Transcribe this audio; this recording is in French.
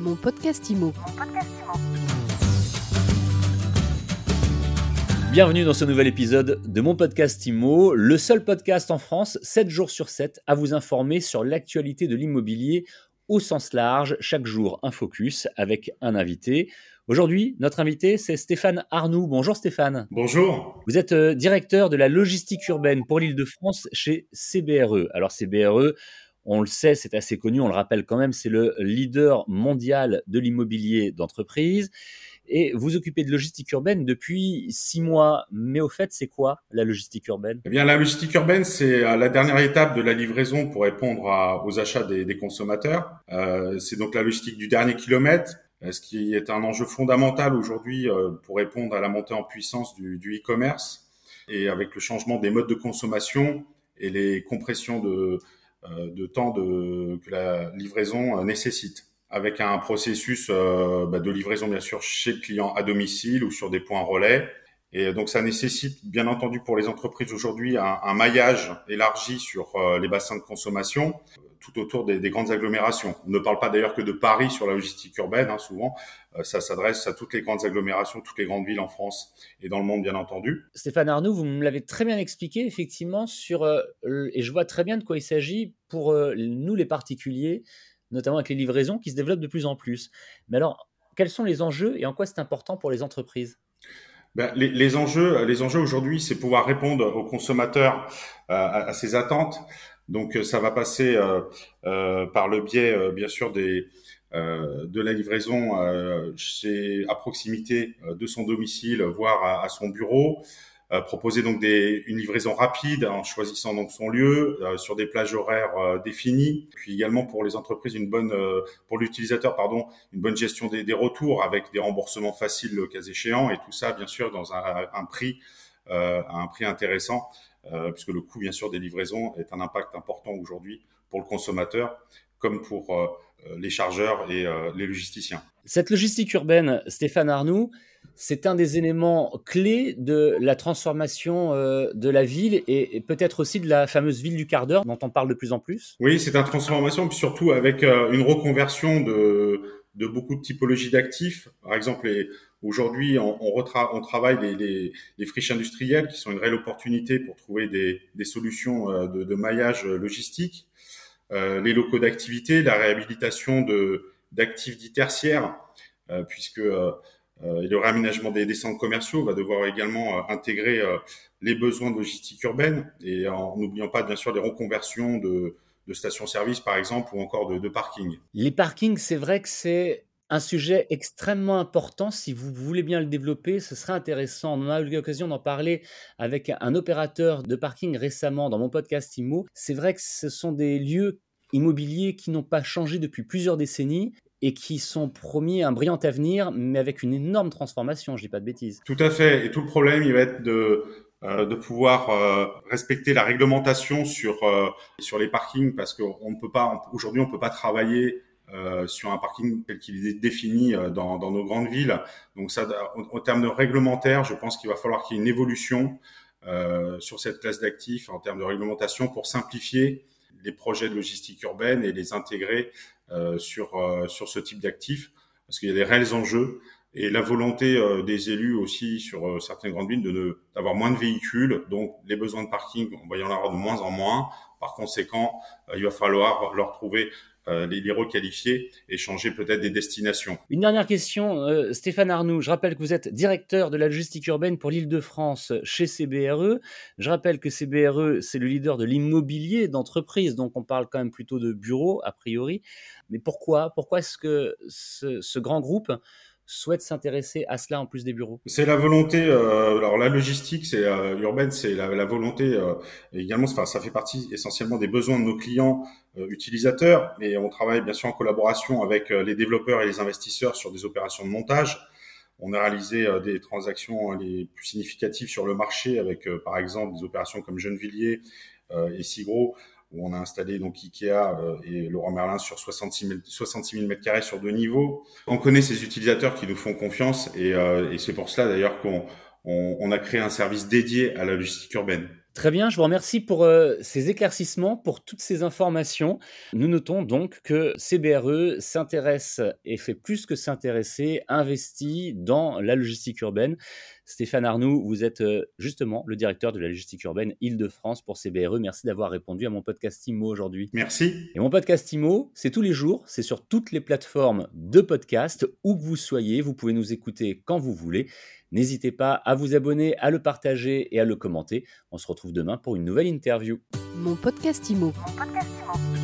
Mon podcast IMO. Bienvenue dans ce nouvel épisode de mon podcast IMO, le seul podcast en France, 7 jours sur 7, à vous informer sur l'actualité de l'immobilier au sens large, chaque jour un focus avec un invité. Aujourd'hui, notre invité, c'est Stéphane Arnoux. Bonjour Stéphane. Bonjour. Vous êtes euh, directeur de la logistique urbaine pour l'île de France chez CBRE. Alors CBRE, on le sait, c'est assez connu, on le rappelle quand même, c'est le leader mondial de l'immobilier d'entreprise. Et vous occupez de logistique urbaine depuis six mois. Mais au fait, c'est quoi la logistique urbaine? Eh bien, la logistique urbaine, c'est euh, la dernière étape de la livraison pour répondre aux achats des, consommateurs. Euh, c'est donc la logistique du dernier kilomètre, euh, ce qui est un enjeu fondamental aujourd'hui pour répondre à la montée en puissance du, du e-commerce et avec le changement des modes de consommation et les compressions de, de temps de, que la livraison nécessite avec un processus euh, bah, de livraison bien sûr chez le client à domicile ou sur des points relais. Et donc ça nécessite bien entendu pour les entreprises aujourd'hui un, maillage élargi sur euh, les bassins de consommation tout autour des, grandes agglomérations. On ne parle pas d'ailleurs que de Paris sur la logistique urbaine, hein, souvent. Euh, ça s'adresse à toutes les grandes agglomérations, toutes les grandes villes en France et dans le monde, bien entendu. Stéphane Arnoux, vous me l'avez très bien expliqué, effectivement, sur, et je vois très bien de quoi il s'agit pour nous les particuliers notamment avec les livraisons qui se développent de plus en plus. Mais alors, quels sont les enjeux et en quoi c'est important pour les entreprises? Ben, les, enjeux, les enjeux aujourd'hui, c'est pouvoir répondre aux consommateurs euh, à, ces attentes. Donc, euh, ça va passer euh, par le biais, bien sûr, des, de la livraison chez, à proximité de son domicile, voire à son bureau. Euh, proposer donc des, une livraison rapide en choisissant donc son lieu euh, sur des plages horaires euh, définies. Puis également pour les entreprises une bonne, pour l'utilisateur pardon, une bonne gestion des, des, retours avec des remboursements faciles le cas échéant et tout ça bien sûr dans un, un prix un prix intéressant puisque le coût bien sûr des livraisons est un impact important aujourd'hui pour le consommateur comme pour les chargeurs et les logisticiens. Cette logistique urbaine, Stéphane Arnoux, c'est un des éléments clés de la transformation euh, de la ville et, peut-être aussi de la fameuse ville du quart d'heure dont on parle de plus en plus. Oui, c'est une transformation, puis surtout avec euh, une reconversion de, beaucoup de typologies d'actifs. Par exemple, aujourd'hui, on, travaille les, friches industrielles qui sont une réelle opportunité pour trouver des, solutions euh, de, maillage logistique. les locaux d'activité, la réhabilitation d'actifs dits tertiaires, puisque euh, et le réaménagement des, centres commerciaux va devoir également euh, intégrer euh, les besoins de logistique urbaine et en n'oubliant pas bien sûr les reconversions de, stations-service par exemple ou encore de, de parkings. Les parkings, c'est vrai que c'est un sujet extrêmement important. Si vous voulez bien le développer, ce serait intéressant. On a eu l'occasion d'en parler avec un opérateur de parking récemment dans mon podcast IMO. C'est vrai que ce sont des lieux immobiliers qui n'ont pas changé depuis plusieurs décennies et qui sont promis un brillant avenir, mais avec une énorme transformation, je dis pas de bêtises. Tout à fait. Et tout le problème, il va être de, de pouvoir euh, respecter la réglementation sur, euh, sur les parkings, parce qu'on ne peut pas, aujourd'hui, on peut pas travailler sur un parking tel qu'il est défini dans, dans, nos grandes villes. Donc ça, en, termes de réglementaire, je pense qu'il va falloir qu'il y ait une évolution sur cette classe d'actifs en termes de réglementation pour simplifier les projets de logistique urbaine et les intégrer euh, sur, euh, sur ce type d'actifs, parce qu'il y a des réels enjeux et la volonté euh, des élus aussi sur certaines grandes villes de d'avoir moins de véhicules, donc les besoins de parking, on va y en avoir de moins en moins. Par conséquent, il va falloir leur trouver euh, les, requalifier et changer peut-être des destinations. Une dernière question, euh, Stéphane Arnoux. Je rappelle que vous êtes directeur de la logistique urbaine pour l'Île-de-France chez CBRE. Je rappelle que CBRE, c'est le leader de l'immobilier d'entreprise, donc on parle quand même plutôt de bureaux a priori. Mais pourquoi Pourquoi est-ce que ce grand groupe souhaite s'intéresser à cela en plus des bureaux C'est la volonté. Euh, alors la logistique, c'est euh, urbaine, c'est la, la, volonté euh, également. Enfin, ça fait partie essentiellement des besoins de nos clients euh, utilisateurs, mais on travaille bien sûr en collaboration avec les développeurs et les investisseurs sur des opérations de montage. On a réalisé des transactions les plus significatives sur le marché avec, par exemple, des opérations comme Gennevilliers et Sigro où on a installé donc Ikea euh, et Laurent Merlin sur 66 000, 66 000 mètres carrés sur deux niveaux. On connaît ces utilisateurs qui nous font confiance et, euh, et c'est pour cela d'ailleurs qu'on on, on, a créé un service dédié à la logistique urbaine. Très bien, je vous remercie pour euh, ces éclaircissements, pour toutes ces informations. Nous notons donc que CBRE s'intéresse et fait plus que s'intéresser, investit dans la logistique urbaine. Stéphane Arnoux, vous êtes euh, justement le directeur de la logistique urbaine Île-de-France pour CBRE. Merci d'avoir répondu à mon podcast IMO aujourd'hui. Merci. Et mon podcast IMO, c'est tous les jours, c'est sur toutes les plateformes de podcast, où que vous soyez, vous pouvez nous écouter quand vous voulez. N'hésitez pas à vous abonner, à le partager et à le commenter. On se retrouve demain pour une nouvelle interview. Mon podcast Mon podcast IMO.